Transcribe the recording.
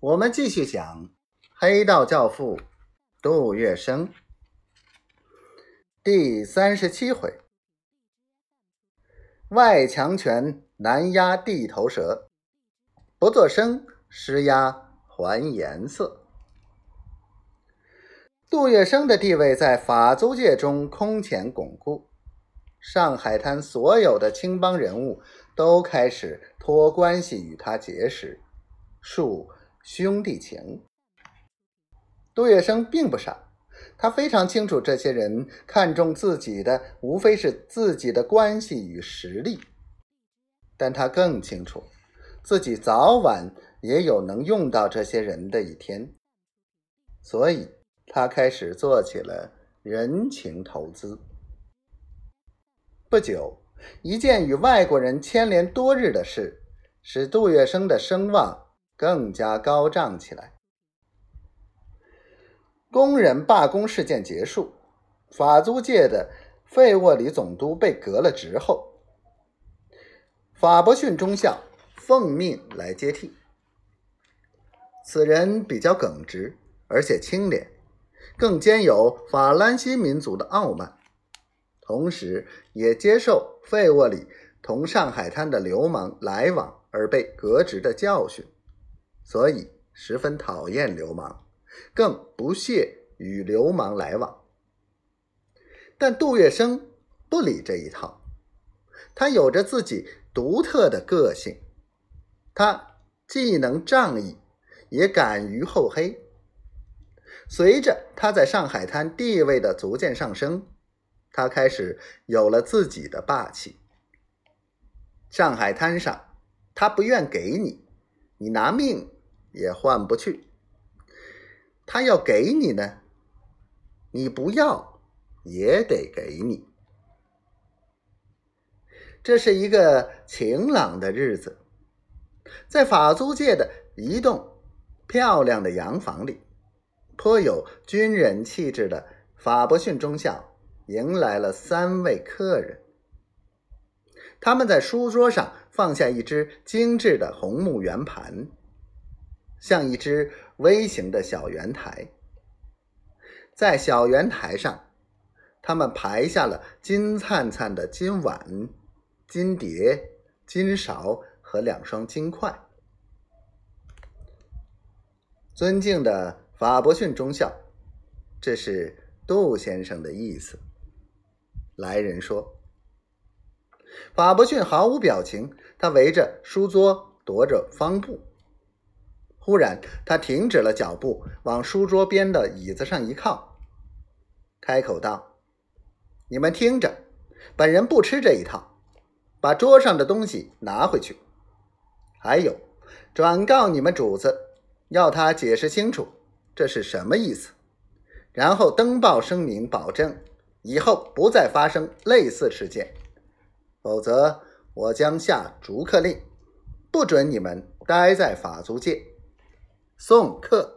我们继续讲黑道教父杜月笙第三十七回：外强权难压地头蛇，不作声施压还颜色。杜月笙的地位在法租界中空前巩固，上海滩所有的青帮人物都开始托关系与他结识，树兄弟情。杜月笙并不傻，他非常清楚这些人看重自己的无非是自己的关系与实力，但他更清楚自己早晚也有能用到这些人的一天，所以。他开始做起了人情投资。不久，一件与外国人牵连多日的事，使杜月笙的声望更加高涨起来。工人罢工事件结束，法租界的费沃里总督被革了职后，法伯逊中校奉命来接替。此人比较耿直，而且清廉。更兼有法兰西民族的傲慢，同时也接受费沃里同上海滩的流氓来往而被革职的教训，所以十分讨厌流氓，更不屑与流氓来往。但杜月笙不理这一套，他有着自己独特的个性，他既能仗义，也敢于厚黑。随着他在上海滩地位的逐渐上升，他开始有了自己的霸气。上海滩上，他不愿给你，你拿命也换不去；他要给你呢，你不要也得给你。这是一个晴朗的日子，在法租界的一栋漂亮的洋房里。颇有军人气质的法伯逊中校迎来了三位客人。他们在书桌上放下一只精致的红木圆盘，像一只微型的小圆台。在小圆台上，他们排下了金灿灿的金碗、金碟、金勺和两双金筷。尊敬的。法伯逊中校，这是杜先生的意思。来人说：“法伯逊毫无表情，他围着书桌踱着方步。忽然，他停止了脚步，往书桌边的椅子上一靠，开口道：‘你们听着，本人不吃这一套，把桌上的东西拿回去。还有，转告你们主子，要他解释清楚。’”这是什么意思？然后登报声明，保证以后不再发生类似事件，否则我将下逐客令，不准你们待在法租界。送客。